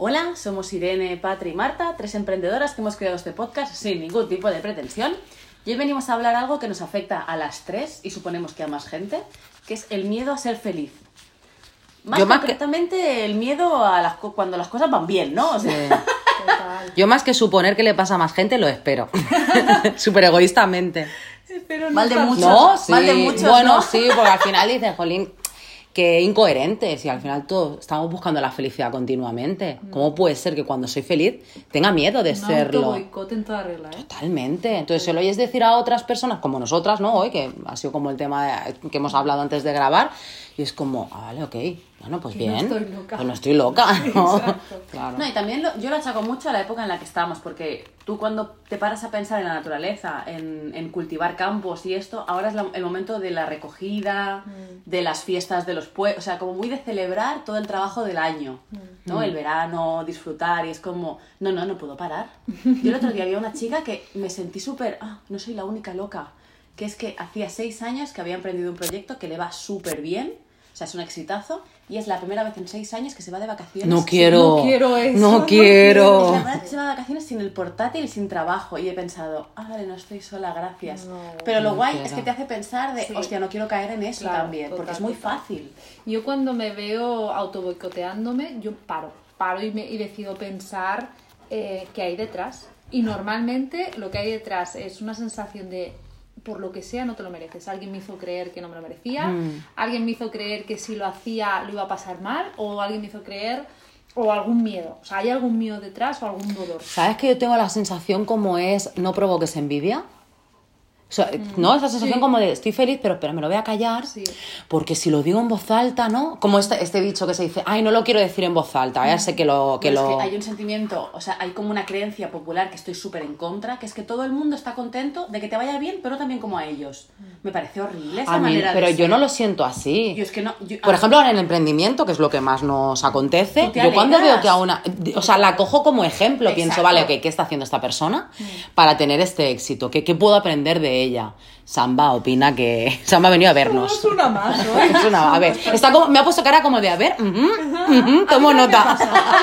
Hola, somos Irene, Patri y Marta, tres emprendedoras que hemos creado este podcast sin ningún tipo de pretensión. Y hoy venimos a hablar algo que nos afecta a las tres y suponemos que a más gente, que es el miedo a ser feliz. Más Yo más que- concretamente el miedo a las co- cuando las cosas van bien, ¿no? O sea, Total. Yo más que suponer que le pasa a más gente, lo espero. Súper egoístamente. Pero Mal de muchos. No, sí. mal de muchos, bueno, ¿no? sí, porque al final dices, jolín, que incoherentes y al final todos estamos buscando la felicidad continuamente. ¿Cómo puede ser que cuando soy feliz tenga miedo de Un serlo? autoboicot en toda regla, ¿eh? Totalmente. Entonces se lo oyes decir a otras personas, como nosotras, ¿no? Hoy, que ha sido como el tema de- que hemos hablado antes de grabar, y es como, ah, vale, ok, bueno, pues Que no bien. estoy loca. Pues no estoy loca, ¿no? Exacto. Claro. No, y también lo- yo lo achaco mucho a la época en la que estamos, porque tú cuando te paras a pensar en la naturaleza, en, en cultivar campos y esto, ahora es la- el momento de la recogida, de las fiestas de los pueblos, o sea, como muy de celebrar todo el trabajo del año, ¿no? El verano, disfrutar, y es como, no, no, no puedo parar. Yo el otro día había una chica que me sentí súper, ah, no soy la única loca, que es que hacía seis años que había emprendido un proyecto que le va súper bien, sea, es un exitazo, y es la primera vez en seis años que se va de vacaciones. No quiero. no quiero eso, No no quiero. es la verdad que se va de vacaciones sin el portátil y sin trabajo. Y he pensado, ah, vale, no estoy sola, gracias. No. Pero lo No guay quiero. es que te hace pensar de, Sí. hostia, no quiero caer en eso Claro, también, porque es muy total. fácil. Yo cuando me veo autoboicoteándome, yo paro, paro y, me, y decido pensar eh, qué hay detrás. Y normalmente lo que hay detrás es una sensación de, por lo que sea, no te lo mereces. Alguien me hizo creer que no me lo merecía, Mm. alguien me hizo creer que si lo hacía lo iba a pasar mal, o alguien me hizo creer, o algún miedo. O sea, hay algún miedo detrás o algún dolor. ¿Sabes que yo tengo la sensación como es no provoques envidia? O sea, ¿no? Esa sensación sí. como de estoy feliz, pero, pero me lo voy a callar. Sí. Porque si lo digo en voz alta, ¿no? Como este, este dicho que se dice, ay, no lo quiero decir en voz alta, ya sé que lo... Que Pero es lo... que hay un sentimiento, o sea, hay como una creencia popular que estoy súper en contra, que es que todo el mundo está contento de que te vaya bien, pero también como a ellos. Me parece horrible esa A mí- manera de pero yo ser. no lo siento así. Yo es que no... yo- Por ah, ejemplo, ahora en el emprendimiento, que es lo que más nos acontece, ¿Tú te yo cuando veo que a una... O sea, la cojo como ejemplo, pienso, vale, ok, ¿qué está haciendo esta persona para tener este éxito? ¿Qué, qué puedo aprender de ella? Samba opina que... Samba ha venido a vernos. Es una más, ¿eh? Es una- a ver, está como, me ha puesto cara como de, a ver, ujú, ujú, tomo nota. A mí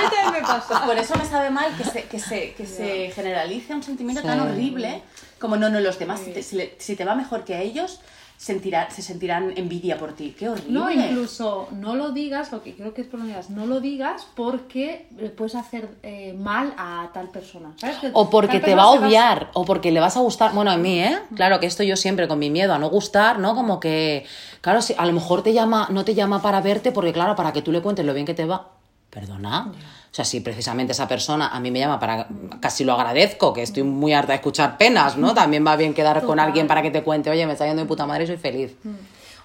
también me pasa. Pues por eso me sabe mal que se, que se, que se generalice un sentimiento tan Sí. horrible como no, no, los demás, si te, si le- si te va mejor que a ellos, sentirá, se sentirán envidia por ti. Qué horrible. No, incluso no lo digas, lo que creo que es por lo menos, no lo digas porque le puedes hacer eh, mal a tal persona. ¿sabes? Que O porque te va a odiar, o porque le vas a gustar. Bueno, a mí, ¿eh? Claro que esto yo siempre con mi miedo a no gustar, ¿no? Como que, claro, si a lo mejor te llama, no te llama para verte, porque claro, para que tú le cuentes lo bien que te va. Perdona. O sea, si precisamente esa persona a mí me llama para. casi lo agradezco, que estoy muy harta de escuchar penas, ¿no? También va bien quedar con alguien para que te cuente, oye, me está yendo de puta madre y soy feliz.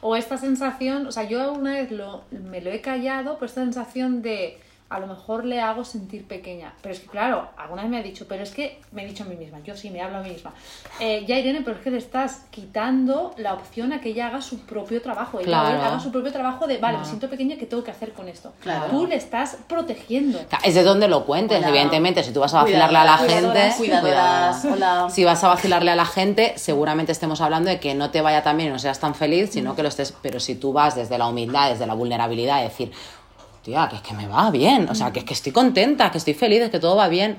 O esta sensación, o sea, yo una vez lo, me lo he callado, pero esta sensación de a lo mejor le hago sentir pequeña. Pero es que, claro, alguna vez me ha dicho, pero es que me he dicho a mí misma, yo sí me hablo a mí misma. Eh, ya Irene, pero es que le estás quitando la opción a que ella haga su propio trabajo. Ella Claro. haga su propio trabajo de, vale, me siento pequeña, ¿qué tengo que hacer con esto? Claro. Tú le estás protegiendo. Es de donde lo cuentes, Hola. evidentemente. Si tú vas a vacilarle a la Cuidadoras, gente. Cuidadoras, hola. Si vas a vacilarle a la gente, seguramente estemos hablando de que no te vaya tan bien y no seas tan feliz, sino que lo estés. Pero si tú vas desde la humildad, desde la vulnerabilidad, a decir, tía, que es que me va bien, o sea, que es que estoy contenta, que estoy feliz, es que todo va bien.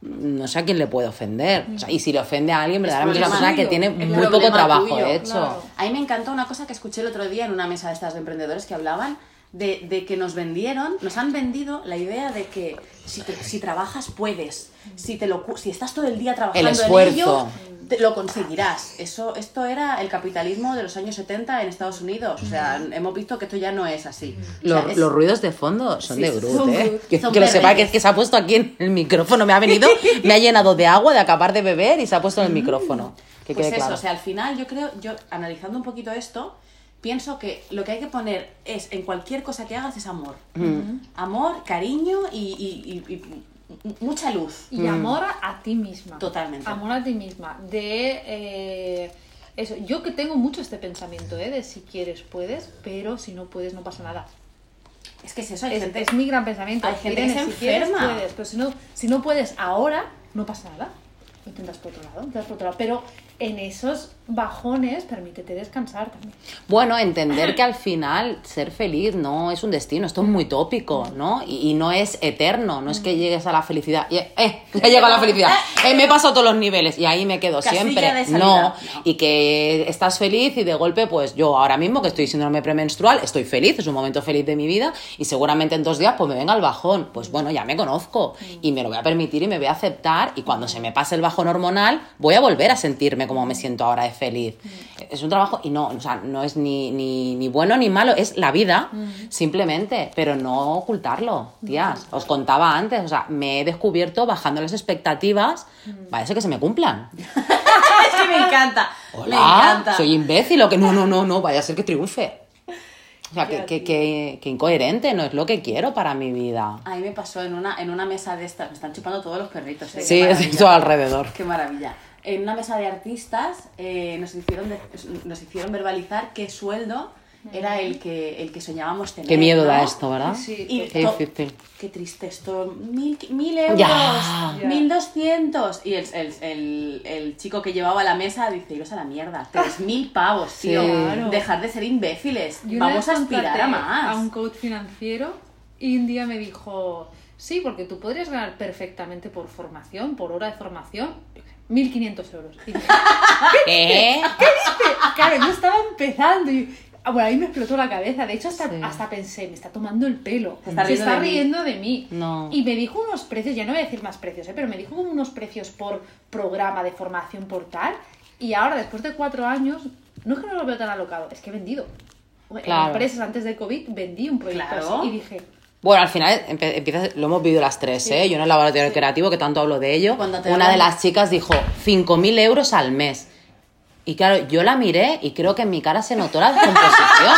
No sé a quién le puede ofender. O sea, y si le ofende a alguien, verdaderamente es una persona que tiene es muy poco trabajo tuyo, hecho. claro. A mí me encantó una cosa que escuché el otro día en una mesa de estas de emprendedores que hablaban de, de que nos vendieron, nos han vendido la idea de que si, te- si trabajas puedes, si, te lo, si estás todo el día trabajando en esfuerzo. ello, te lo conseguirás. Eso, esto era el capitalismo de los años 70 en Estados Unidos. O sea, hemos visto que esto ya no es así. O sea, Los, es- los ruidos de fondo son Sí, de son Groot, ¿eh? Que, lo sepa que, que se ha puesto aquí en el micrófono, me ha venido, me ha llenado de agua de acabar de beber y se ha puesto en el micrófono. Que Pues quede eso, claro. o sea, al final yo creo, yo analizando un poquito esto, pienso que lo que hay que poner es, en cualquier cosa que hagas, es amor. Amor, cariño y, y- y- y mucha luz. Y amor a ti misma. Totalmente. Amor a ti misma. De eh, eso. Yo que tengo mucho este pensamiento, ¿eh? De si quieres, puedes, pero si no puedes, no pasa nada. Es que es eso, hay Es, gente... es mi gran pensamiento. hay gente que se si quieres, enferma. puedes, pero si no, si no puedes ahora, no pasa nada. Intentas por otro lado, intentas por otro lado. Pero en esos bajones, permítete descansar también. Bueno, entender que al final ser feliz no es un destino, esto es muy tópico, ¿no? Y, y no es eterno, no es que llegues a la felicidad y, eh, ya llego a la felicidad, eh, me he pasado todos los niveles y ahí me quedo Casilla siempre. de salida. No, No. y que estás feliz y de golpe, pues yo ahora mismo que estoy síndrome premenstrual, estoy feliz, es un momento feliz de mi vida y seguramente en dos días pues me venga el bajón. Pues bueno, ya me conozco y me lo voy a permitir y me voy a aceptar y cuando se me pase el bajón hormonal voy a volver a sentirme como me siento ahora de feliz. Es un trabajo y no, o sea, no es ni, ni, ni bueno ni malo, es la vida, simplemente, pero no ocultarlo, tías. Os contaba antes, o sea, me he descubierto bajando las expectativas, parece que se me cumplan. es que me encanta. Hola, me encanta. soy imbécil o que no, no, no, no, vaya a ser que triunfe. O sea, que, que, que, que incoherente, no es lo que quiero para mi vida. A mí me pasó en una, en una mesa de estas, me están chupando todos los perritos. ¿eh? Sí, es todo alrededor. Qué maravilla. En una mesa de artistas eh, nos, hicieron de- nos hicieron verbalizar qué sueldo era el que, el que soñábamos tener. Qué miedo da esto, ¿verdad? Sí, Y Qué to- difícil. Qué triste esto. Mil, mil euros, Ya. Mil doscientos. Y el, el, el, el chico que llevaba la mesa dice, iros a la mierda. Tres mil pavos, tío. Sí. Claro. Dejar de ser imbéciles. Yo Vamos a aspirar a más. A un coach financiero y un día me dijo, sí, porque tú podrías ganar perfectamente por formación, por hora de formación, 1.500 euros. Y dije, ¿Qué? claro, yo estaba empezando y... ah, Bueno, ahí me explotó la cabeza. De hecho, hasta, Sí. hasta pensé, me está tomando el pelo. Se está Se riendo está de mí. riendo de mí. No. Y me dijo unos precios, ya no voy a decir más precios, ¿eh? pero me dijo como unos precios por programa de formación por tal. Y ahora, después de cuatro años, no es que no lo veo tan alocado, es que he vendido. En empresas antes de COVID vendí un proyecto Claro. así y dije, Bueno, al final empiezas, lo hemos vivido las tres, ¿eh? Yo en el laboratorio creativo, que tanto hablo de ello, una hablan- de las chicas dijo 5.000 euros al mes. Y claro, yo la miré y creo que en mi cara se notó la descomposición.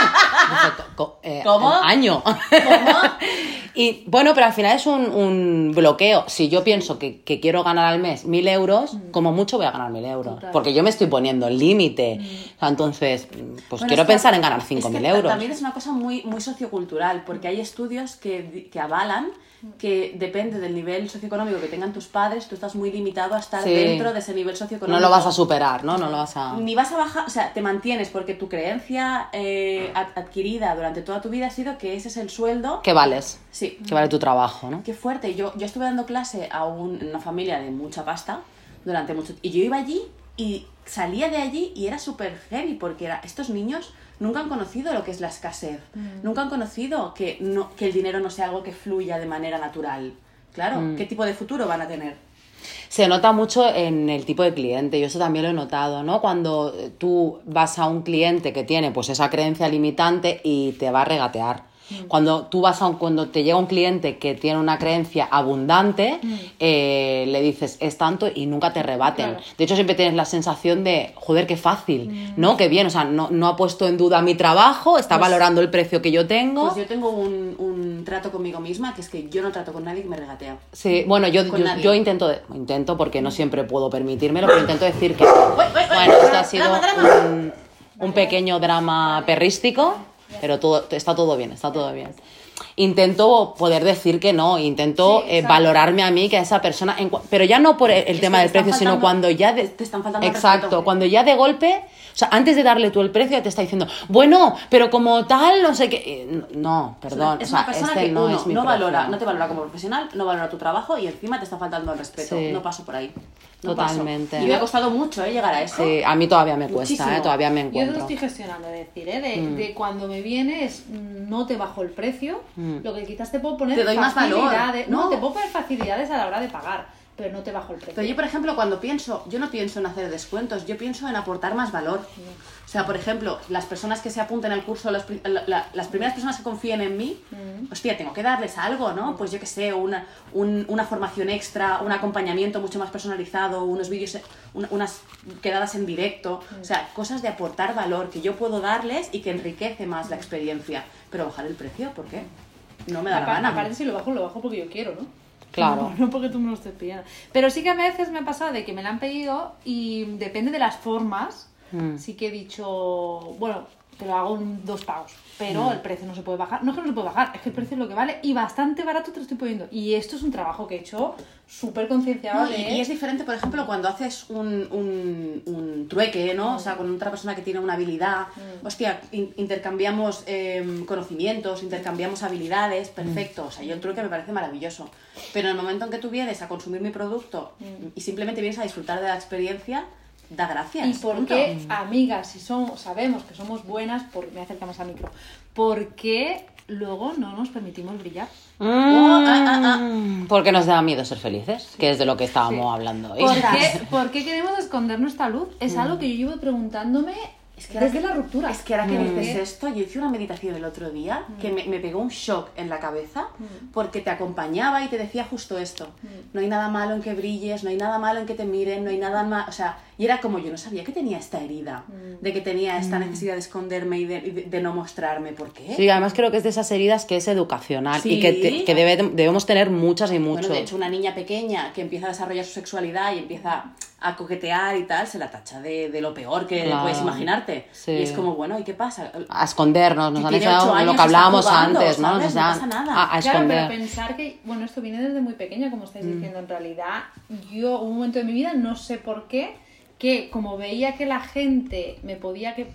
Dije, eh, ¿Cómo? Año. y bueno, pero al final es un, un bloqueo. Si yo pienso que, que quiero ganar al mes 1.000 euros, como mucho voy a ganar 1.000 euros. Total. Porque yo me estoy poniendo el límite. O sea, entonces, pues Bueno, quiero pensar en ganar 5.000 ta- euros. También es una cosa muy, muy sociocultural, porque hay estudios que, que avalan que depende del nivel socioeconómico que tengan tus padres, tú estás muy limitado a estar Sí. dentro de ese nivel socioeconómico. No lo vas a superar, ¿no? No lo vas a... Ni vas a bajar, o sea, te mantienes porque tu creencia eh, ad- adquirida durante toda tu vida ha sido que ese es el sueldo. Que vales. Sí. Que vale tu trabajo, ¿no? Qué fuerte. Yo, yo estuve dando clase a un- una familia de mucha pasta durante mucho Y yo iba allí y salía de allí y era súper heavy porque era, estos niños nunca han conocido lo que es la escasez. Nunca han conocido que, no, que el dinero no sea algo que fluya de manera natural. Claro, ¿qué tipo de futuro van a tener? Se nota mucho en el tipo de cliente, yo eso también lo he notado, ¿no? Cuando tú vas a un cliente que tiene pues esa creencia limitante y te va a regatear. Cuando tú vas a un, cuando te llega un cliente que tiene una creencia abundante, eh, le dices es tanto y nunca te rebaten. Claro. De hecho, siempre tienes la sensación de, joder, qué fácil, ¿no? Qué bien, o sea, no, no ha puesto en duda mi trabajo, está valorando el precio que yo tengo. Pues yo tengo un, un trato conmigo misma, que es que yo no trato con nadie que me regatea. Sí, bueno, yo, yo, intento, de- intento porque no siempre puedo permitírmelo, pero intento decir que, bueno, esto ha sido un, un pequeño drama perrístico, pero todo, está todo bien, está todo bien. Intento poder decir que no, intento Sí, eh, valorarme a mí, que a esa persona, en pero ya no por el, el tema del precio, sino faltando- cuando ya... de- te están faltando al Exacto, respeto. cuando ya de golpe, o sea, antes de darle tú el precio, ya te está diciendo, bueno, pero como tal, no sé qué... No, perdón, es o sea, una persona este que no uno, es mi no valora, no te valora como profesional, no valora tu trabajo y encima te está faltando el respeto. Sí. No paso por ahí. No paso. Totalmente. Y me ha costado mucho ¿eh? llegar a eso. Sí, a mí todavía me cuesta. ¿eh? todavía me yo lo encuentro. estoy gestionando, es decir, ¿eh? de, Mm. de cuando me vienes no te bajo el precio, lo que quizás te puedo poner Te doy más valor. facilidades, no, No. te puedo poner facilidades a la hora de pagar, pero no te bajo el precio. Pero yo, por ejemplo, cuando pienso, yo no pienso en hacer descuentos, yo pienso en aportar más valor. O sea, por ejemplo, las personas que se apunten al curso, las, la- la- las primeras personas que confíen en mí, hostia, tengo que darles algo, ¿no? Pues yo qué sé, una, un- una formación extra, un acompañamiento mucho más personalizado, unos vídeos, un- unas quedadas en directo, o sea, cosas de aportar valor que yo puedo darles y que enriquece más la experiencia. Pero bajar el precio, ¿por qué? No me da la gana. Aparte, si lo bajo, lo bajo porque yo quiero, ¿no? Claro. No, no porque tú me lo estés pidiendo. Pero sí que a veces me ha pasado de que me lo han pedido y depende de las formas. Mm. Sí que he dicho, bueno, te lo hago en dos pagos. Pero el precio no se puede bajar. No es que no se puede bajar, es que el precio es lo que vale y bastante barato te lo estoy poniendo. Y esto es un trabajo que he hecho súper concienciado No, y, de... y es diferente, por ejemplo, cuando haces un, un, un trueque, ¿no? O sea, con otra persona que tiene una habilidad. Hostia, in- intercambiamos em, conocimientos, intercambiamos habilidades, perfecto. O sea, yo el trueque me parece maravilloso. Pero en el momento en que tú vienes a consumir mi producto y simplemente vienes a disfrutar de la experiencia, da gracias. Y porque, amigas, si somos, sabemos que somos buenas, por, me acerca más al micro, porque luego no nos permitimos brillar. Oh, ah, ah, Mm, Porque nos da miedo ser felices, que es de lo que estábamos Sí. hablando hoy. ¿Por qué, por qué queremos esconder nuestra luz? Es algo que yo llevo preguntándome Es que desde que- la ruptura. Es que ahora que Mm. dices esto, yo hice una meditación el otro día que me, me pegó un shock en la cabeza porque te acompañaba y te decía justo esto. No hay nada malo en que brilles, no hay nada malo en que te miren, no hay nada malo... O sea, y era como yo no sabía que tenía esta herida, de que tenía esta necesidad de esconderme y de, de- de no mostrarme. ¿Por qué? Sí, además creo que es de esas heridas que es educacional Sí. y que, te- que debe- debemos tener muchas y Bueno, mucho. de hecho, una niña pequeña que empieza a desarrollar su sexualidad y empieza a coquetear y tal, se la tacha de, de lo peor que Claro. puedes imaginarte. Sí. Y es como, bueno, ¿y qué pasa? a escondernos, nos han ocho lo que hablábamos jugando, antes, ¿no? ¿sabes? No pasa nada. A, a Claro, pero esconder. pensar que, bueno, esto viene desde muy pequeña, como estáis Mm. diciendo, en realidad, yo un momento de mi vida, no sé por qué, que como veía que la gente me podía que...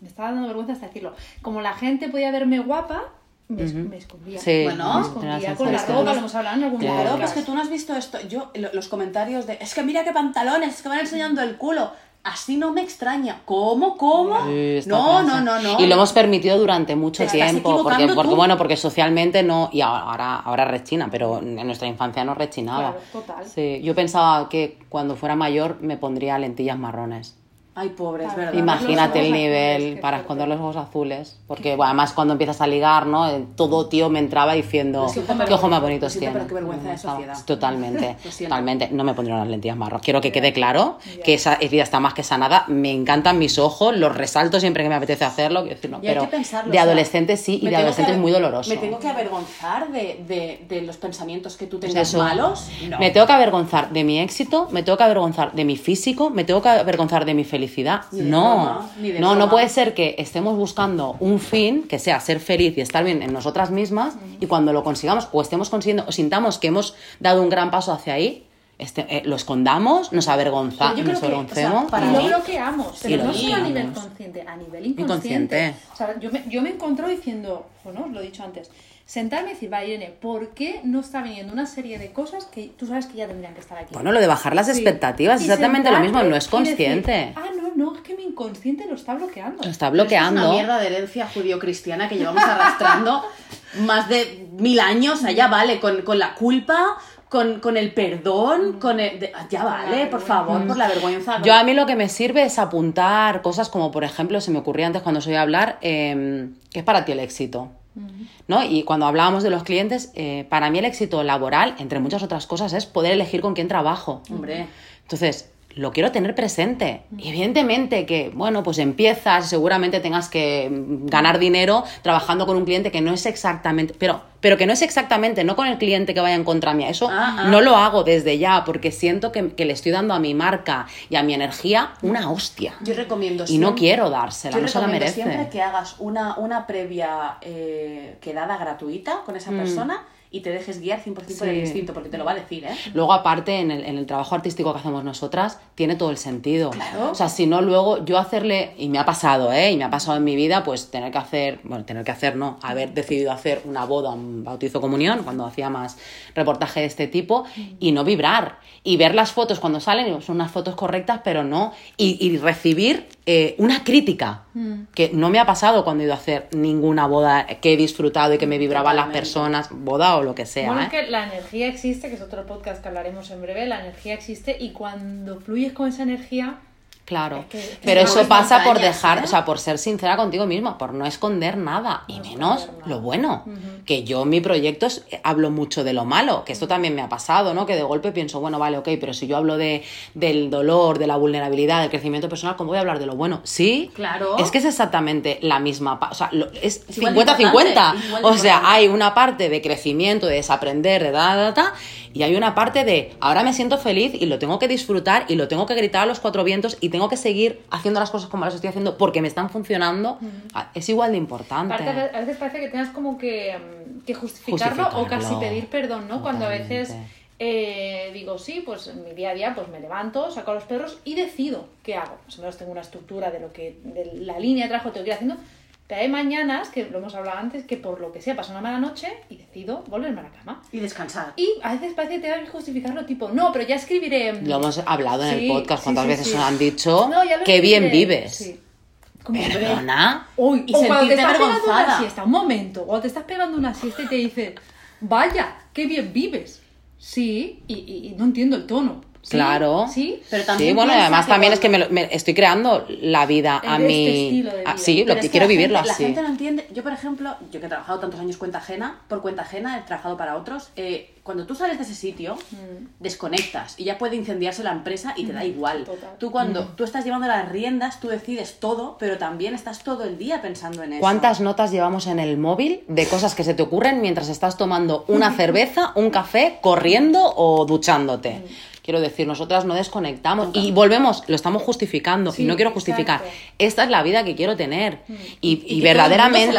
Me estaba dando vergüenza hasta decirlo. Como la gente podía verme guapa, me, es- me escondía. Sí, Bueno, me escondía con la ropa, lo hemos hablado en algún Claro, podcast. pues que tú no has visto esto. Yo, lo- los comentarios de, es que mira qué pantalones, es que van enseñando el culo. Así no me extraña. ¿Cómo? ¿Cómo? Sí, no, no, no, no. Y lo hemos permitido durante mucho tiempo, porque, bueno, porque socialmente no, y ahora, ahora rechina, pero en nuestra infancia no rechinaba. Claro, total. Sí, yo pensaba que cuando fuera mayor me pondría lentillas marrones. Ay, pobre, es verdad. Imagínate el nivel azules, para esconder los ojos azules. Porque bueno, además cuando empiezas a ligar, ¿no? Eh, Todo tío me entraba diciendo, siento, qué ojos más bonitos tiene. pero qué vergüenza de sociedad. Totalmente, totalmente. No me pondría unas lentillas marrones. Quiero que quede claro que esa herida está más que sanada. Me encantan mis ojos, los resalto siempre que me apetece hacerlo. quiero decir, no, pero que pensarlo, de adolescente sí, y de tengo adolescente que es muy doloroso. Me tengo que avergonzar de, de, de los pensamientos que tú Pues tengas eso. malos. No. Me tengo que avergonzar de mi éxito, me tengo que avergonzar de mi físico, me tengo que avergonzar de mi felicidad. No, no, puede ser que estemos buscando un fin que sea ser feliz y estar bien en nosotras mismas y cuando lo consigamos o estemos consiguiendo o sintamos que hemos dado un gran paso hacia ahí, este, eh, lo escondamos, nos avergonza, Pero yo nos que, o sea, avergoncemos. para y lo mí- bloqueamos, pero no solo a nivel consciente, a nivel inconsciente. Inconsciente. O sea, yo me, yo me encuentro diciendo, bueno, os lo he dicho antes, sentarme y decir, vale, Irene, ¿por qué no está viniendo una serie de cosas que tú sabes que ya tendrían que estar aquí? Bueno, lo de bajar las Sí. expectativas es Y exactamente lo mismo, no es consciente. decir, ah, no, no, es que mi inconsciente lo está bloqueando. Lo está Pero esto Es bloqueando. una mierda de herencia judío-cristiana que llevamos arrastrando más de mil años. Allá vale, con, con la culpa, con, con el perdón, con el... de- ya vale, por favor, por la vergüenza. Yo a mí lo que me sirve es apuntar cosas como, por ejemplo, se me ocurría antes cuando soy a hablar, eh, ¿qué es para ti el éxito? ¿No? Y cuando hablábamos de los clientes, eh, para mí el éxito laboral, entre muchas otras cosas, es poder elegir con quién trabajo. Hombre, Entonces, lo quiero tener presente. Y evidentemente que, bueno, pues empiezas, seguramente tengas que mm, ganar dinero trabajando con un cliente que no es exactamente, pero, pero que no es exactamente, no con el cliente que vaya en contra mía. Eso Ah, ah. no lo hago desde ya, porque siento que, que le estoy dando a mi marca y a mi energía una hostia. yo recomiendo Y no siempre- quiero dársela, Yo no se la recomiendo merece. siempre que hagas una, una previa eh, quedada gratuita con esa persona y te dejes guiar 100% por el. Sí. instinto, porque te lo va a decir, ¿eh? Luego, aparte, en el, en el trabajo artístico que hacemos nosotras, tiene todo el sentido. Claro. O sea, si no, luego yo hacerle, y me ha pasado, ¿eh? Y me ha pasado en mi vida, pues tener que hacer, bueno, tener que hacer, no, haber decidido hacer una boda, un bautizo comunión, cuando hacía más reportaje de este tipo, y no vibrar. Y ver las fotos cuando salen, son unas fotos correctas, pero no. Y, y recibir eh, una crítica, que no me ha pasado cuando he ido a hacer ninguna boda que he disfrutado y que me vibraban las personas, boda o lo que sea. Bueno, ¿eh? es que la energía existe, que es otro podcast que hablaremos en breve, la energía existe y cuando fluyes con esa energía, Claro, que- que pero eso pasa por dejar, ¿eh? o sea, por ser sincera contigo misma, por no esconder nada y No menos nada. lo bueno. Que yo en mi proyecto es- eh, hablo mucho de lo malo, que esto también me ha pasado, ¿no? Que de golpe pienso, bueno, vale, ok, pero si yo hablo de, del dolor, de la vulnerabilidad, del crecimiento personal, ¿cómo voy a hablar de lo bueno? Sí, Claro. Es que es exactamente la misma, o sea, lo- es Es igual de 50-50. importante, igual de O sea, hay una parte de crecimiento, de desaprender, de da, da, da, y hay una parte de ahora me siento feliz y lo tengo que disfrutar y lo tengo que gritar a los cuatro vientos y tengo que seguir haciendo las cosas como las estoy haciendo porque me están funcionando, es igual de importante. A veces parece que tengas como que, mm, que justificarlo, o casi pedir perdón, ¿no? Cuando a veces eh, digo, sí, pues en mi día a día pues me levanto, saco a los perros y decido qué hago. Más o menos tengo una estructura de lo que, de la línea de trabajo que tengo que ir haciendo. Pero hay mañanas, que lo hemos hablado antes, que por lo que sea pasa una mala noche y decido volverme a la cama. Y descansar. Y a veces parece que tengo que justificarlo, tipo, no, pero ya escribiré. Lo hemos hablado en Sí, el podcast, cuántas sí, veces sí. os han dicho No, que bien vives. Sí. Como, Perdona. Uy, Y o cuando te estás pegando una siesta, un momento, o te estás pegando una siesta y te dicen, vaya, qué bien vives. Sí, y, y- y no entiendo el tono. ¿Sí? Claro. Sí, Pero también Sí, bueno, además también es que me, cuando- lo- me estoy creando la vida a Este mi... estilo de ah, vida. sí, lo que quiero vivirlo gente- así. La gente no entiende. Yo, por ejemplo, yo que he trabajado tantos años cuenta ajena, por cuenta ajena, he trabajado para otros. eh, cuando tú sales de ese sitio, desconectas y ya puede incendiarse la empresa y te da igual. Total. Tú cuando tú estás llevando las riendas, tú decides todo, pero también estás todo el día pensando en eso. ¿Cuántas notas llevamos en el móvil de cosas que se te ocurren mientras estás tomando una cerveza, un café, corriendo o duchándote? Quiero decir, nosotras no desconectamos y volvemos, lo estamos justificando Sí, y no quiero justificar. exacto. Esta es la vida que quiero tener. Y, y Y verdaderamente,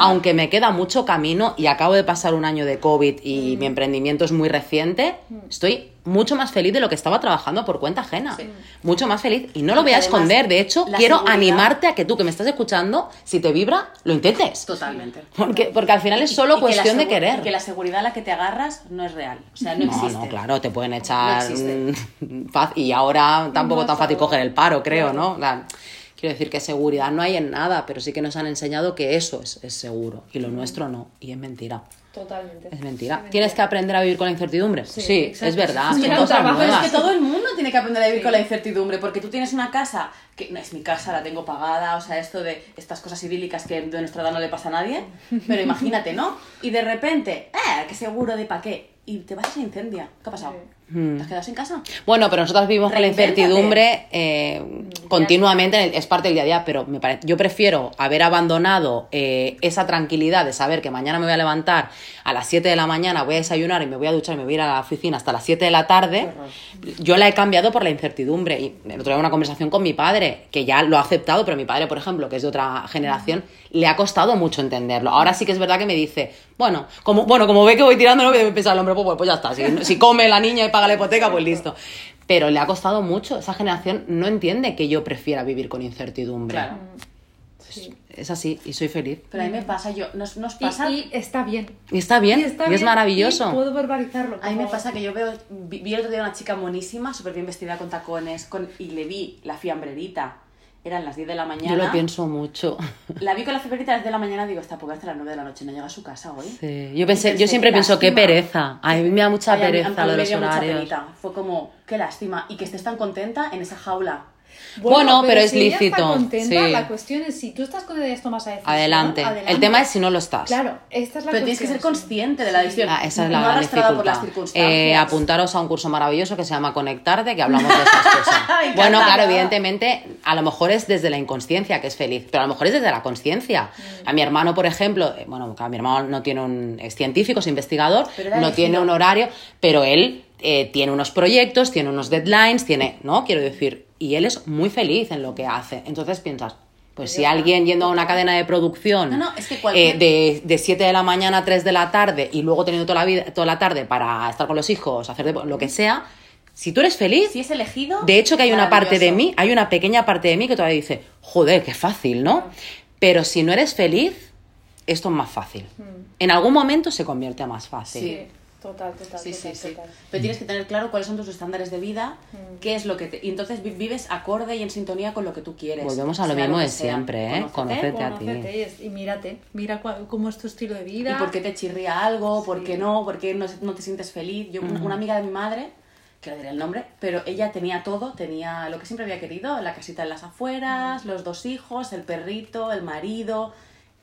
aunque me queda mucho camino y acabo de pasar un año de COVID y mi emprendimiento es muy reciente, estoy mucho más feliz de lo que estaba trabajando por cuenta ajena. Mucho más feliz. Y no lo voy a esconder. De hecho, quiero seguridad- animarte a que tú que me estás escuchando, si te vibra, lo intentes. Totalmente. Porque, porque al final es solo Y- y que la cuestión de querer. Y que la seguridad a la que te agarras no es real. O sea, no, no, existe. no, claro, te pueden echar. No y ahora tampoco No, tan fácil coger el paro, creo. ¿no? La- quiero decir que seguridad no hay en nada, pero sí que nos han enseñado que eso es, es seguro y lo nuestro no. Y es mentira. totalmente. Es mentira. ¿Tienes que aprender a vivir con la incertidumbre? Sí, es verdad. Es son que no cosas trabajo, Pero nuevas. es que todo el mundo tiene que aprender a vivir Sí. con la incertidumbre, porque tú tienes una casa, que no es mi casa, la tengo pagada, o sea, esto de estas cosas idílicas que de nuestra edad no le pasa a nadie, pero imagínate, ¿no? Y de repente, ¡eh! ¡Qué seguro de pa' qué! Y te vas se incendia. ¿Qué ha pasado? ¿Te has quedado sin casa? Bueno, pero nosotros vivimos con la incertidumbre eh, continuamente, en el- es parte del día a día, pero me parece, yo prefiero haber abandonado eh, esa tranquilidad de saber que mañana me voy a levantar a las 7 de la mañana, voy a desayunar y me voy a duchar y me voy a ir a la oficina hasta las 7 de la tarde. Yo la he cambiado por la incertidumbre. Y el otro día una conversación con mi padre, que ya lo ha aceptado, pero mi padre, por ejemplo, que es de otra generación, le ha costado mucho entenderlo. Ahora sí que es verdad que me dice, bueno, como, bueno, como ve que voy tirando, no me pensar el hombre, pues, pues ya está. Si, si come la niña y paga la hipoteca, pues listo. Pero le ha costado mucho. Esa generación no entiende que yo prefiera vivir con incertidumbre. Claro. Sí. Es así y soy feliz. Pero a mí me pasa, yo, nos, nos Y, pasa... y está bien. Y está bien, y, está es bien, maravilloso. y puedo verbalizarlo. A mí me pasa que yo veo, vi, vi el otro día una chica monísima, súper bien vestida con tacones, con, y le vi la fiambrerita. Eran las 10 de la mañana. Yo lo pienso mucho. La vi con la fiambrerita a las 10 de la mañana digo, esta pobre hasta las 9 de la noche, no llega a su casa hoy. Sí, Yo, pensé, Y yo pensé, siempre pienso, qué pereza. A mí me da mucha Ay, a mí- a mí pereza lo de los mucha horarios. penita. Fue como, qué lástima. Y que estés tan contenta en esa jaula. Bueno, pero es si ella lícito, Está contenta, sí. la cuestión es si tú estás esa decisión. Adelante. El tema es si no lo estás. Claro, esta es la Pero tienes que ser sí. consciente de la decisión. Ah, esa es no la gran por las dificultad. circunstancias. Eh, apuntaros a un curso maravilloso que se llama Conectarte, que hablamos de esas cosas. Bueno, claro, evidentemente, a lo mejor es desde la inconsciencia que es feliz, pero a lo mejor es desde la conciencia. Mm. A mi hermano, por ejemplo, eh, bueno, claro, mi hermano no tiene un es científico, es investigador, no tiene un horario, pero él eh, tiene unos proyectos, tiene unos deadlines, tiene, ¿no? Quiero decir, y él es muy feliz en lo que hace. Entonces piensas, pues si alguien yendo a una cadena de producción No, no, es que cualquier- eh, de, de 7 de la mañana a 3 de la tarde y luego teniendo toda la, vida, toda la tarde para estar con los hijos, hacer lo que sea, si tú eres feliz, Si es elegido. de hecho que hay una parte de mí, hay una pequeña parte de mí que todavía dice, joder, qué fácil, ¿no? Pero si no eres feliz, esto es más fácil. En algún momento se convierte a más fácil. Sí, total, total, Sí, sí, total, sí. Pero tienes que tener claro cuáles son tus estándares de vida, qué es lo que te... Y entonces vi- vives acorde y en sintonía con lo que tú quieres. Volvemos a lo mismo de sea. siempre, ¿eh? Conócete. Conócete a ti. Conócete y es- y mírate, mira cua- cómo es tu estilo de vida. ¿Y por qué te chirría algo? ¿Por qué no? ¿Por qué no, no te sientes feliz? Yo, una- una amiga de mi madre, que no diré el nombre, pero ella tenía todo, tenía lo que siempre había querido, la casita en las afueras, los dos hijos, el perrito, el marido.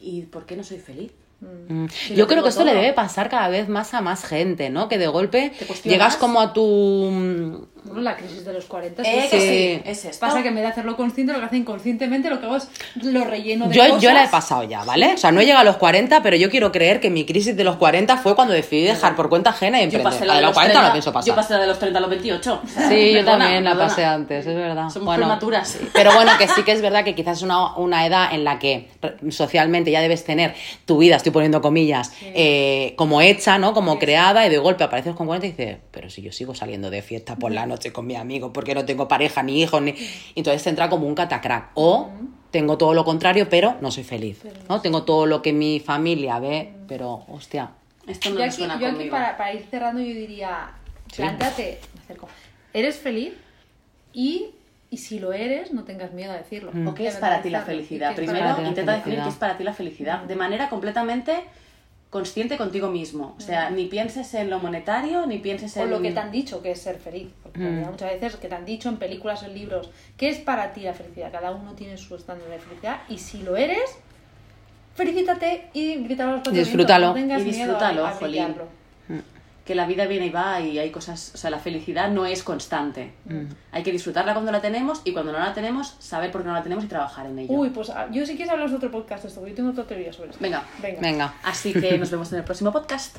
¿Y por qué no soy feliz? Mm. Sí, Yo creo que esto le debe pasar cada vez más a más gente, ¿no? Que de golpe llegas como a tu mm, Bueno, la crisis de los 40 Eh, es que Sí. sí, es esto. Pasa que en vez de hacerlo consciente, lo que hace inconscientemente, lo que hago es lo relleno de Yo, cosas. yo la he pasado ya, ¿vale? O sea, no he llegado a los 40, pero yo quiero creer que mi crisis de los 40 fue cuando decidí dejar por cuenta ajena y Yo emprender. pasé La la de los 40 no pienso pasar. Yo pasé la de los 30 a los 28. o sea, Sí, yo perdona, también la pasé antes, es verdad. Somos prematuras. Pero bueno, que sí que es verdad que quizás es una, una edad en la que socialmente ya debes tener tu vida, estoy poniendo comillas, eh, como hecha, ¿no? Como creada y de golpe apareces con 40 y dices, pero si yo sigo saliendo de fiesta por la noche con mi amigo porque no tengo pareja ni hijos, ni... entonces te entra como un catacrack. O tengo todo lo contrario, pero no soy feliz, ¿no? Tengo todo lo que mi familia ve, pero, hostia, Esto no Yo me aquí, suena yo aquí para, para ir cerrando, yo diría, plántate, me acerco. ¿eres feliz? Y, y si lo eres, no tengas miedo a decirlo. ¿O qué es para ti la felicidad? ¿Y qué es Primero intenta definir qué es para ti la felicidad de manera completamente consciente contigo mismo. O sea, ni pienses en lo monetario, ni pienses O en... lo que te han dicho que es ser feliz. Porque hay muchas veces que te han dicho en películas o en libros, ¿qué es para ti la felicidad? Cada uno tiene su estándar de felicidad. Y si lo eres, felicítate y grítalo a los Disfrútalo. No Y miedo a- disfrútalo, a jolín. Que la vida viene y va y hay cosas, o sea, la felicidad no es constante. Hay que disfrutarla cuando la tenemos y cuando no la tenemos, saber por qué no la tenemos y trabajar en ello. Uy, pues ah, yo si quieres hablar de otro podcast de esto, porque yo tengo otra teoría sobre esto. Venga. Venga. venga. Así que nos vemos en el próximo podcast.